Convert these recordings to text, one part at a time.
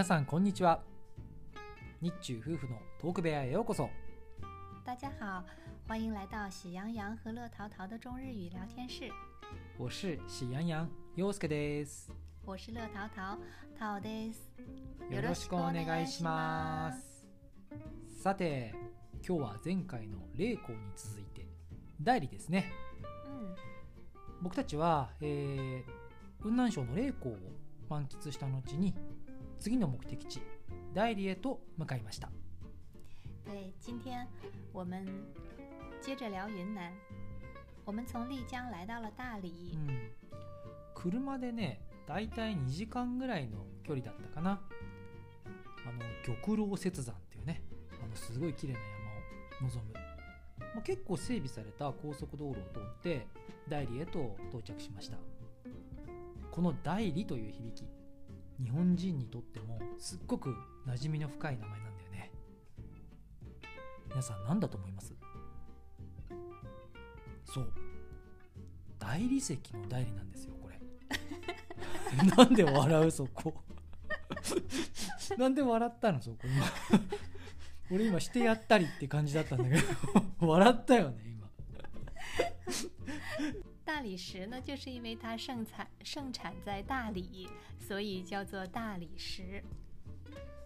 皆さんこんにちは。日中夫婦のトーク部屋へようこそ。大家好，欢迎来到喜羊羊和乐淘淘的中日语聊天室。我是喜羊羊陽介です。我是乐淘淘，淘です。よろしくお願いします。さて今日は前回の霊光に続いて代理ですね。嗯，僕たちは、えー雲南省の霊光を満喫した後に次の目的地代理へと向かいました。对，今天我们接着聊云南。我们从丽江来到了大理。うん。車でねだいたい2時間ぐらいの距離だったかな。あの玉楼雪山っていうねあのすごい綺麗な山を望む、まあ、結構整備された高速道路を通って大理へと到着しました。この大理という響き日本人にとってもすっごく馴染みの深い名前なんだよね。皆さん何だと思います？そう。大理石の大理なんですよこれ。なんで笑うそこ。なんで笑ったのそこ。今。俺今してやったりって感じだったんだけど。笑ったよね今大理石呢，就是因为它盛产盛产在大理，所以叫做大理石。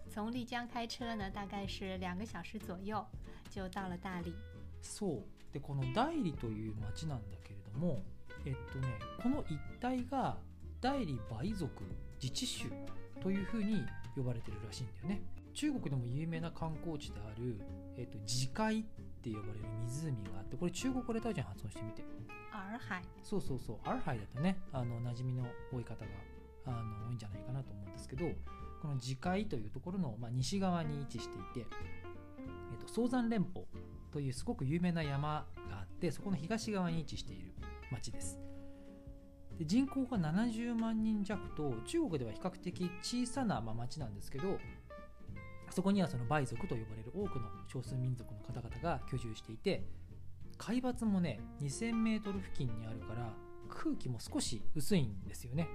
从丽江开车呢，大概是两个小时左右就到了大理。そうでこの大理という町なんだけれどもえっとねこの一帯が大理梅族自治州というふうに呼ばれてるらしいんだよね 中国でも有名な観光地である、えっと、自海って呼ばれる湖があってこれ中国語でタオちゃん発音してみて。洱海，そうそうそう。アルハイだとねあの馴染みの多い方があの多いんじゃないかなと思うんですけどこの自海というところの、まあ、西側に位置していて、えっと早山連峰というすごく有名な山があってそこの東側に位置している町です。で人口が70万人弱と中国では比較的小さなまあ町なんですけどそこにはその梅族と呼ばれる多くの少数民族の方々が居住していて海抜もね 2000m 付近にあるから空気も少し薄いんですよね。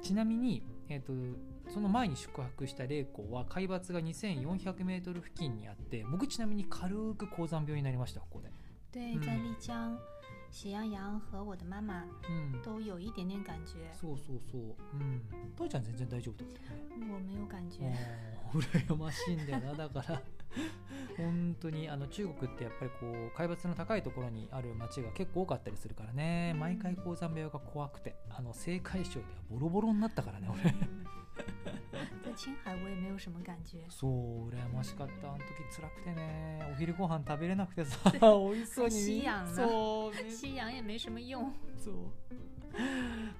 ちなみに、えー、とその前に宿泊した霊光は海抜が 2400m 付近にあって僕ちなみに軽く高山病になりましたここで。对，嗯在丽江，喜羊羊和我的妈妈うん都有一点点感觉，そうそうそううん父ちゃん全然大丈夫だったよね我没有感觉。もう羨ましいんだよなだから 本当にあの中国ってやっぱりこう海抜の高いところにある町が結構多かったりするからね。毎回高山病が怖くてあの青海省ではボロボロになったからね俺。在青海我也没有什么感觉，そう羨ましかった。あの時辛くてね。お昼ご飯食べれなくてさ美味しそうに。吸氧呢そうね。吸氧也没什么用。そう。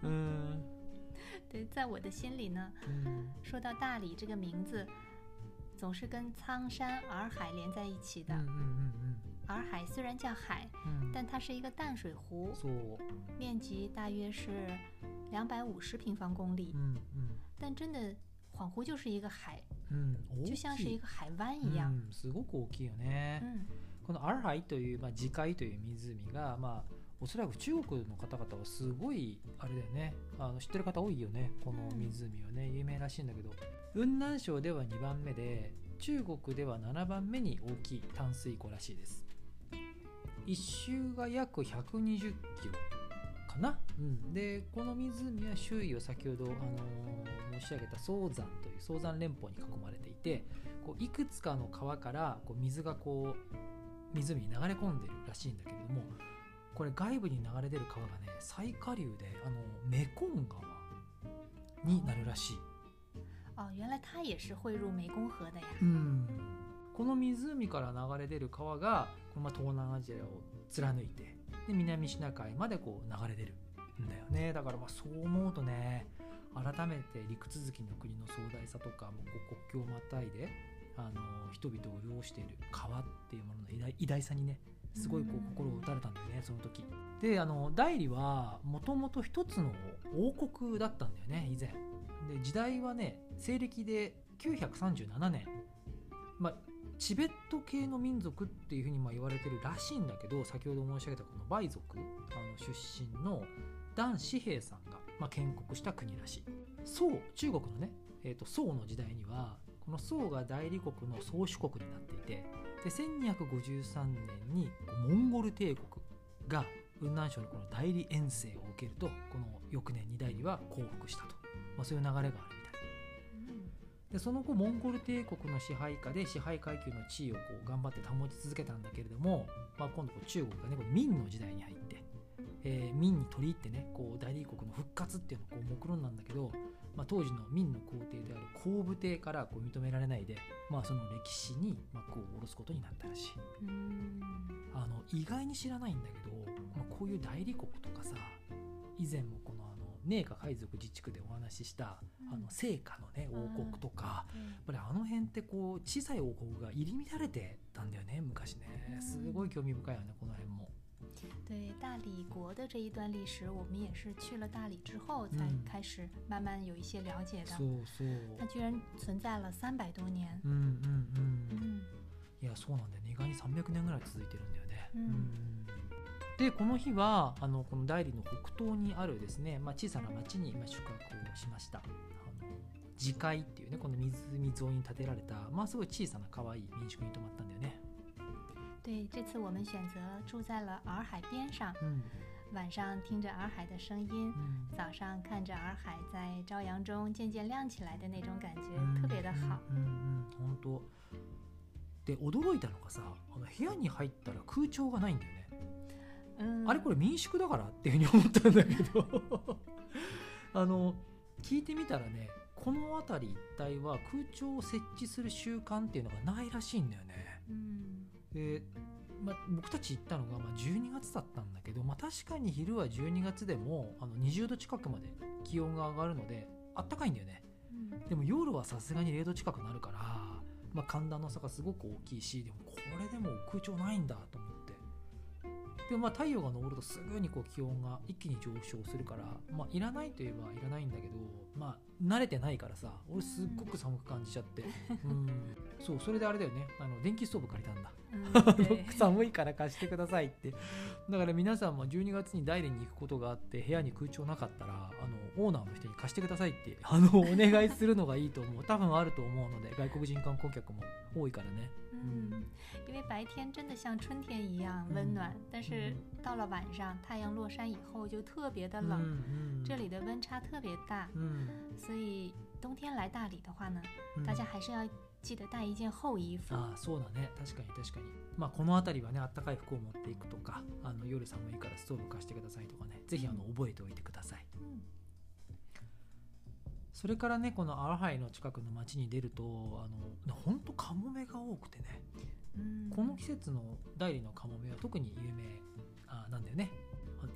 うん。对，在我的心里呢，うん。说到大理这个名字，总是跟苍山、洱海连在一起的。うんうん洱海虽然叫海，うんうん但它是一个淡水湖，そう面积大约是两百五十平方公里う，ん但真的恍惚就是一个海，うんうん就像是大きい一个海湾一样。うん、すごく大きいよね、嗯，このアルハイという、まあ、自海という湖が、まあ、おそらく中国の方々はすごいあれだよね。あの知ってる方多いよね。この湖はね。有名らしいんだけど雲南省では2番目で中国では7番目に大きい淡水湖らしいです。一周が約120キロかな、うん、でこの湖は周囲を先ほど、あのー申し上げた早山という早山連峰に囲まれていてこういくつかの川からこう水がこう湖に流れ込んでるらしいんだけれどもこれ外部に流れ出る川がね最下流であのメコン川になるらしい、哦，原来它也是汇入湄公河的呀。この湖から流れ出る川がこのまあ東南アジアを貫いてで南シナ海までこう流れ出るんだよね。だからまあそう思うとね改めて陸続きの国の壮大さとかもうこう国境をまたいであの人々を潤している川っていうものの偉大偉大さにねすごいこう心を打たれたんだよねその時。であの大理はもともと一つの王国だったんだよね以前で時代はね西暦で937年。まあチベット系の民族っていうふうにま言われてるらしいんだけど先ほど申し上げたこの梅族あの出身の段紙幣さんが、ま、建国した国らしい。宋中国のね、えー、と宋の時代にはこの宋が代理国の宗主国になっていてで1253年にモンゴル帝国が雲南省のこの代理遠征を受けるとこの翌年に代理は降伏したと、まあ、そういう流れがあるみたいでその後モンゴル帝国の支配下で支配階級の地位をこう頑張って保ち続けたんだけれども、まあ、今度こう中国がねこれ明の時代に入って、えー、明に取り入ってねこう代理国の復活っていうのをこう目論んだんだけど、まあ、当時の明の皇帝である皇武帝からこう認められないで、まあ、その歴史に幕を下ろすことになったらしい。あの意外に知らないんだけど、まあ、こういう代理国とかさ以前もこの寧夏海賊自治区でお話しした、あの聖火のね王国とか、やっぱりあの辺ってこう小さい王国が入り乱れてたんだよね昔ね。すごい興味深いよねこの辺も。对大理国的这一段历史，我们也是去了大理之后才嗯。开始慢慢有一些了解的。そうそう。它居然存在了三百多年。うんうんうん。嗯いやそうなんだよね。意外に300年ぐらい続いてるんだよね。うんでこの日はあのこの大理の北東にあるですね、まあ、小さな町にまあ宿泊をしました。あの自海っていうねこの湖沿いに建てられたまあすごい小さな可愛い民宿に泊まったんだよね。对，这次我们选择住在了洱海边上，うん晚上听着洱海的声音，うん早上看着洱海在朝阳中渐渐亮起来的那种感觉，うん特别的好。うんうんうん本当で驚いたのがさあの部屋に入ったら空調がないんだよね。嗯，あれこれ民宿だからっていうふうに思ったんだけど。あの聞いてみたらねこの辺り一帯は空調を設置する習慣っていうのがないらしいんだよね。嗯で、まあ、僕たち行ったのがまあ12月だったんだけど、まあ、確かに昼は12月でもあの20度近くまで気温が上がるのであったかいんだよね。嗯でも夜はさすがに0度近くなるから、まあ、寒暖の差がすごく大きいしでもこれでも空調ないんだと思でもまあ太陽が昇るとすぐにこう気温が一気に上昇するから、まあ、いらないといえばいらないんだけど、まあ、慣れてないからさ俺すっごく寒く感じちゃって、うん、そうそれであれだよね。あの電気ストーブ借りたんだ。寒いから貸してくださいって。だから皆さんも12月に大連に行くことがあって部屋に空調なかったらあのオーナーの人に貸してくださいってあのお願いするのがいいと思う。多分あると思うので外国人観光客も多いからね嗯，因为白天真的像春天一样温暖，但是到了晚上太阳落山以后就特别的うん冷，うん这里的温差特别大，うん所以冬天来大理的话呢，うん大家还是要记得带一件厚衣服。ああそうだね確かに確かにまあこの辺りはねあったかい服を持っていくとかあの夜寒いからストーブ貸してくださいとかねぜひあの覚えておいてください嗯 それからねこのアラハイの近くの町に出るとあの本当カモメが多くてね嗯，この季節の大理のカモメは特に有名あなんだよね。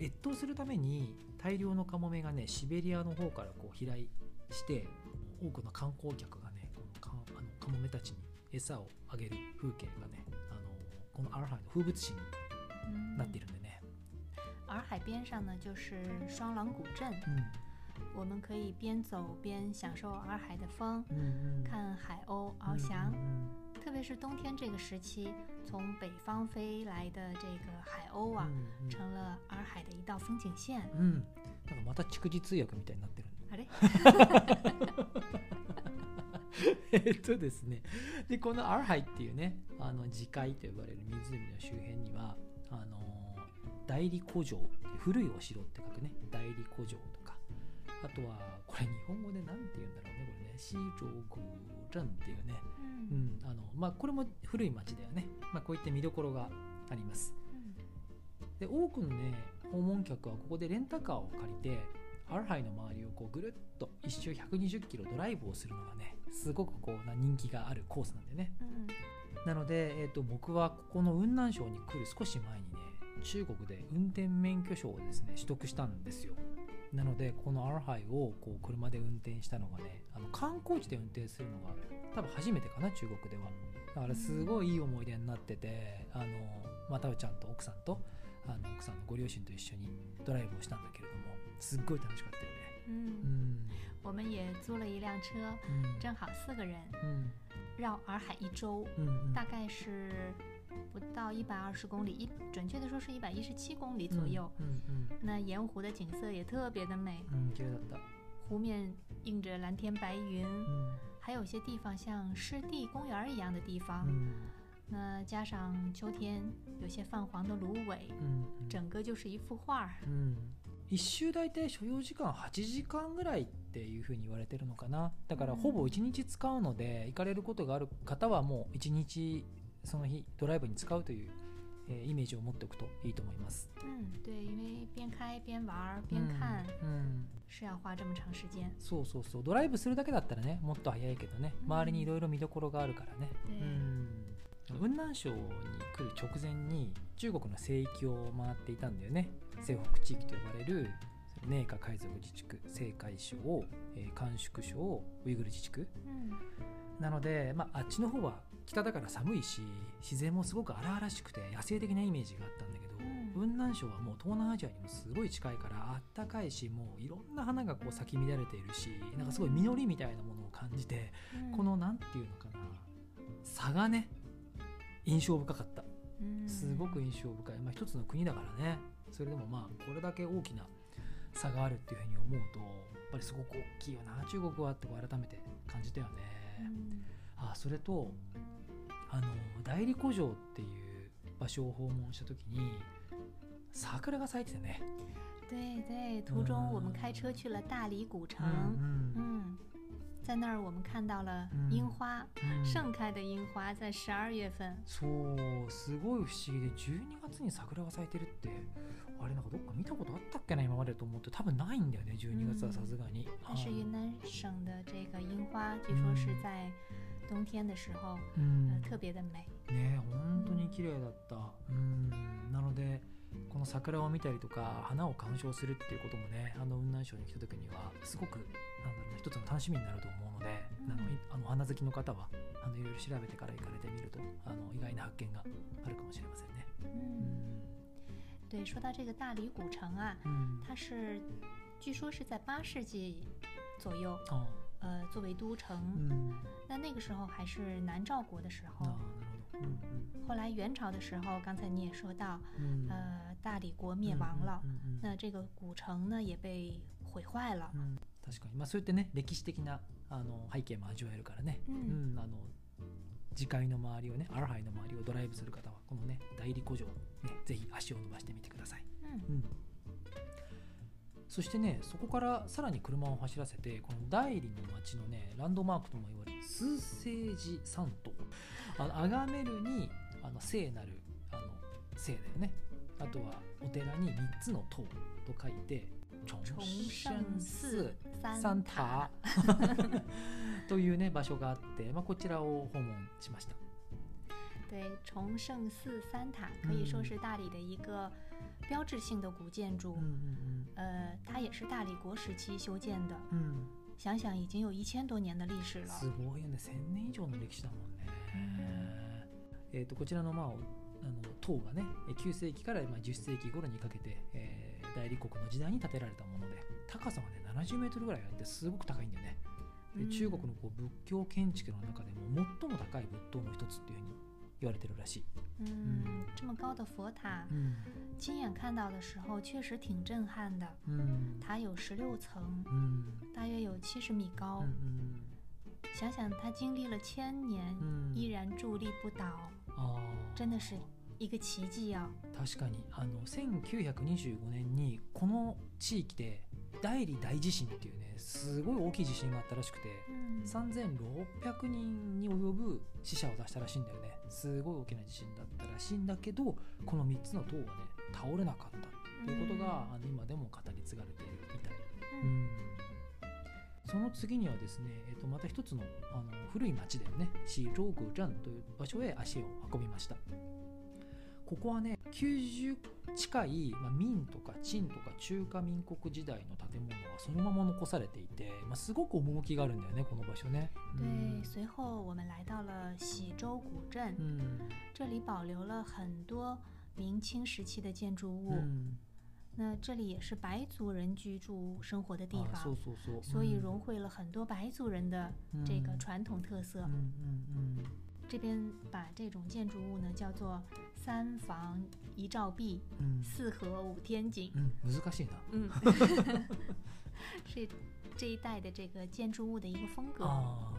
越冬するために大量のカモメがねシベリアの方からこう飛来して多くの観光客がねこのカあのカモメたちに餌をあげる風景がねあのこのアラハイの風物詩に嗯なっているんでね、洱海边上呢就是双廊古镇，我们可以边走边享受洱海的风，うんうんうん看海鸥うん翱翔。うん特别是冬天这个时期，从北方飞来的这个海鸥うん啊，成了洱海的一道风景線。うんなんかまた蓄字通訳みたいになってるあれ？えっとですねでこのアルハイっていうねあの自海と呼ばれる湖の周辺にはあの代理古城古いお城って書くね代理古城とかあとはこれ日本語で何て言うんだろうねこれね。西城古鎮っていうね、う嗯んあのまあ、これも古い町だよね、まあ、こういった見どころがあります。嗯で多くのね訪問客はここでレンタカーを借りてアルハイの周りをこうぐるっと一周120キロドライブをするのがねすごくこうな人気があるコースなんでね。嗯なので、えー、と僕はここの雲南省に来る少し前にね中国で運転免許証をですね取得したんですよなのでこのアルハイをこう車で運転したのがねあの観光地で運転するのが多分初めてかな中国では。だからすごいいい思い出になっててあのまたうちゃんと奥さんとあの奥さんのご両親と一緒にドライブをしたんだけれどもすっごい楽しかったよね。う嗯，ん。我们也租了一辆车，うん。正好四个人うん。绕洱海一周，うんうん。大概是不到一百二十公里，一准确的说是一百一十七公里左右。うんうん那盐湖的景色也特别的美，うんうん綺麗だった湖面映着蓝天白云，うん 还有些地方像湿地公园一样的地方，うん那加上秋天有些泛黄的芦苇，うんうん整个就是一幅画儿。うん一周大体所要時間8時間ぐらいっていうふうに言われてるのかなだからうんほぼ1日使うので行かれることがある方はもう1日 その日ドライブに使うという、えーイメージを持っておくといいと思います。嗯，对，因为边开边玩儿边看。うん是要花这么长时间。そうそうそう。ドライブするだけだったらねもっと早いけどね。うん。周りにいろいろ見どころがあるからね、对うん。雲南省に来る直前に中国の聖域を回っていたんだよね。西北地域と呼ばれる寧夏海賊自治区青海省、えー甘粛省ウイグル自治区。嗯なので、まあ、あっちの方は北だから寒いし自然もすごく荒々しくて野生的なイメージがあったんだけど、うん。雲南省はもう東南アジアにもすごい近いからあったかいしもういろんな花がこう咲き乱れているしなんかすごい実りみたいなものを感じて、嗯このなんていうのかな差がね印象深かった。嗯すごく印象深い、まあ、一つの国だからね。それでもまあこれだけ大きな差があるっていうふうに思うとやっぱりすごく大きいよな。中国はってこう改めて感じたよね。嗯あそれとあの代理古城っていう場所を訪問した時に桜が咲いててね。对对，途中我们开车去了大理古城，うん嗯，在那儿我们看到了嗯樱花，うん盛开的樱花在十二月份。そうすごい不思議で12月に桜が咲いてるってあれなんかどっか見たことあったっけな今までと思って。多分ないんだよね12月はさすがに。但是云南省的这个樱花，据说是在冬天的时候，うん呃，特别的美。ね本当に綺麗だった。うん。なのでこの桜を見たりとか花を鑑賞するっていうこともねあの雲南省に来た時にはすごくなんだろうな一つの楽しみになると思うので、うんあのいあの花好きの方はあのいろいろ調べてから行かれてみるとあの意外な発見があるかもしれませんね。う嗯，对，说到这个大理古城啊，ん。它是据说是在八世纪左右，あ呃，作为都城。うん那那个时候还是南诏国的时候あーなる。ほど。うん后来元朝的时候，刚才你也说到，うんうん呃，大理国灭亡了，うんうんうん那这个古城呢也被毁坏了。うん確かに、まあ、そういったね歴史的なあの背景も味わえるからね、うんあの次回の周りをねアルハイの周りをドライブする方はこのね代理古城、ね、ぜひ足を伸ばしてみてください、嗯うん、そしてねそこからさらに車を走らせてこの代理の町のねランドマークとも言われる数聖寺山島あの崇めるにあの聖なるあの聖だよねあとはお寺に3つの塔と書いて崇重圣寺三三塔塔。というね場所があって、まあ、こちらを訪問しました。对，崇圣寺三塔可以说是大理的一个标志性的古建筑。うん呃，它也是大理国时期修建的，うんうんうん想想已经有一千多年的历史了。すごいよね1000年以上の歴史だもんね。えー、とこちらの,、まあ、おあの塔がねえー9世紀からまあ10世紀頃にかけて、えー大理国の時代に建てられたもので高さがね70メートルぐらいあってすごく高いんだよね。中国のこう仏教建築の中でも最も高い仏塔の一つっていうふうに言われてるらしい。嗯，这么高的佛塔，うん亲眼看到的时候确实挺震撼的。うん塔有十六层，うん大约有七十米高。うんうん想想它经历了千年，うん依然伫立不倒，あー真的是一个奇迹啊！確かに。あの1925年にこの地域で大理大地震っていうねすごい大きい地震があったらしくて嗯3600人に及ぶ死者を出したらしいんだよね。すごい大きな地震だったらしいんだけどこの3つの塔がね倒れなかったっていうことが、あの今でも語り継がれているみたい。嗯その次にはですね、えー、とまた一つのあの古い町だよね。シーローグジャンという場所へ足を運びましたここはね90近い、まあ、明とか清とか中華民国時代の建物がそのまま残されていて、まあ、すごく趣があるんだよねこの場所ね。对，随后我们来到了喜洲古镇，うん。这里保留了很多明清时期的建筑物。うん。那这里也是白族人居住生活的地あそう方，そうそう。所以うん。融汇了很多白族人的这个嗯传统特色。うん。うん这边把这种建筑物呢叫做三房一照壁，うんうん四合五天井。うん難しいな嗯，是这一带的这个建筑物的一个风格。ああなる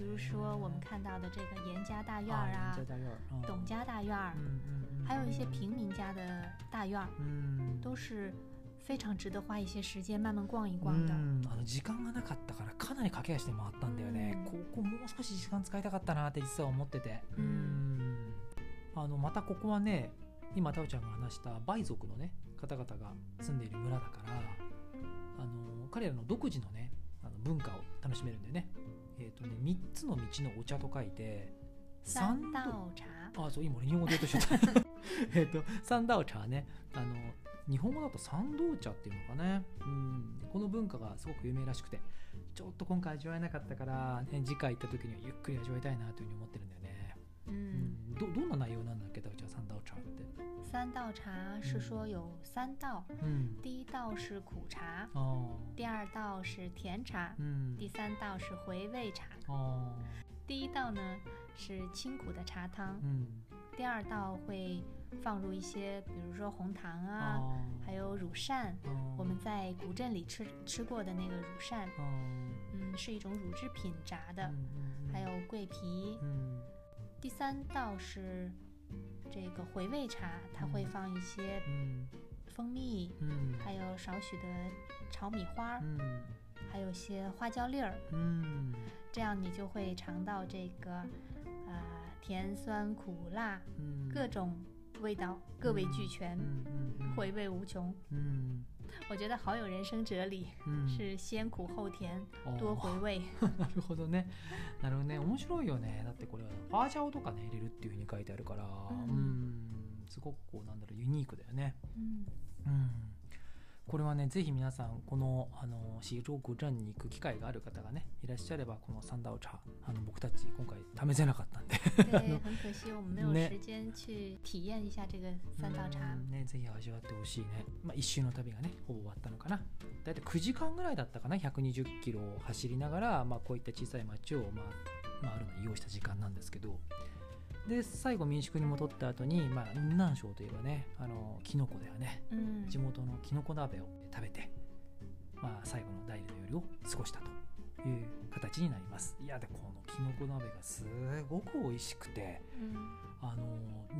比如说我们看到的这个严家大院啊儿啊人家，大院儿嗯董家大院儿，嗯嗯嗯还有一些平民家的大院儿，うん都是 非常值得花一些时间慢慢逛一逛的。あの時間がなかったからかなり駆け足で回ったんだよね、ここもう少し時間使いたかったなって実は思っててうんあのまたここはね今タオちゃんが話したバイ族のね方々が住んでいる村だからあの彼らの独自のねあの文化を楽しめるんだよねえっ、とね3つの道のお茶と書いて三道茶，あそう今俺日本語で言おうとしちゃったえっと三道茶ねあの日本語だと三道茶っていうのかね。うん。この文化がすごく有名らしくて。ちょっと今回味わえなかったから、ね、次回行った時にはゆっくり味わいたいなというふうに思ってるんだよね、嗯うん、どどんな内容なんだっけタオちゃん三道茶って。三道茶是说有三道，うん。第一道是苦茶，あ第二道是甜茶。ー，うん。第三道是回味茶。あ第一道呢是清苦的茶汤。ー，うん。第二道会放入一些比如说红糖啊还有乳扇我们在古镇里吃吃过的那个乳扇嗯是一种乳制品炸的还有。桂皮第三道是这个回味茶它会放一些蜂蜜还有少许的炒米花嗯还有些花椒粒儿。嗯。这样你就会尝到这个啊甜酸苦辣各。种味道，各味俱全，うんうんうん回味无穷。うん我觉得好有人生哲理，うん是先苦后甜，あー多回味。なるほどね。なるほどね。面白いよね。だってこれはファージャオとかね入れるっていうふうに書いてあるから、ううんん、すごくこうなんだろうユニークだよね。嗯うん。これはね、ぜひ皆さん、この、あの、シーローグジャンに行く機会がある方がね、いらっしゃれば、このサンダーオ茶、あの、僕たち今回試せなかったんで、对，很可惜我们没有ね时间去体验一下这个三道茶う。んね、ぜひ味わってほしいね。まあ、一周の旅がね、ほぼ終わったのかな。だいたい9時間ぐらいだったかな、120キロを走りながら、まあ、こういった小さい町を、まあ、回るのに用意した時間なんですけど、で、最後民宿に戻った後に、まあ、雲南省といえばね、あの、キノコだよね。嗯地元のキノコ鍋を食べて、まあ、最後の第二の夜を過ごしたという形になります。いや、で、このキノコ鍋がすごく美味しくて、嗯あの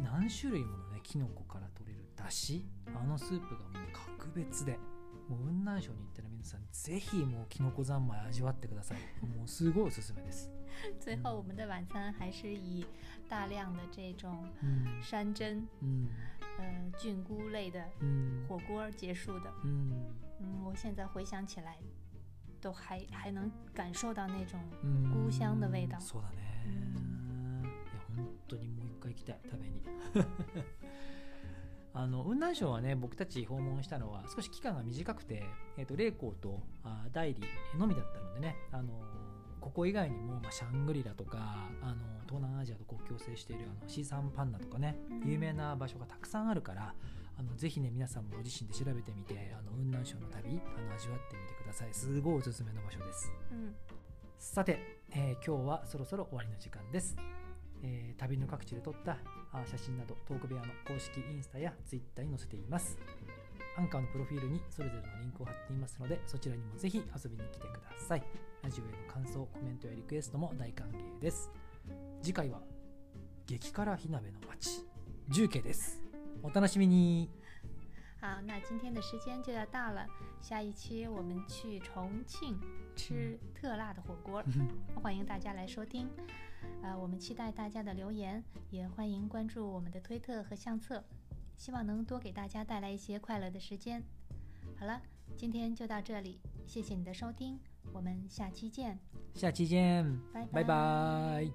何種類ものねキノコから取れるだしあのスープがもう格別でもう雲南省に行ったら皆さんぜひもうキノコ三昧味わってください。もうすごいおすすめです。最后我们的晚餐还是以大量的这种うん山珍、菌菇类的うん火锅结束的。うん嗯，我现在回想起来，都还还能感受到那种うん菇香的味道。そうだね。いや本当にもう一回行きたい。食べにあの雲南省はね僕たち訪問したのは少し期間が短くて、えー、と霊光とあ代理のみだったのでねあのここ以外にも、まあ、シャングリラとかあの東南アジアと国境を接しているあのシーサンパンナとかねうん。有名な場所がたくさんあるからあのぜひね皆さんもご自身で調べてみてあの雲南省の旅あの味わってみてください。すごいおすすめの場所です。嗯さて、えー今日はそろそろ終わりの時間です、えー旅の各地で撮ったあ写真などトーク部屋の公式インスタやツイッターに載せています。アンカーのプロフィールにそれぞれのリンクを貼っていますのでそちらにもぜひ遊びに来てください。ラジオへの感想コメントやリクエストも大歓迎です。次回は激辛火鍋の街重慶です。お楽しみに。好，那今天的时间就要到了，下一期我们去重庆吃特辣的火锅，欢迎大家来收听。呃，我们期待大家的留言，也欢迎关注我们的推特和相册，希望能多给大家带来一些快乐的时间。好了，今天就到这里，谢谢你的收听，我们下期见，下期见拜拜。拜拜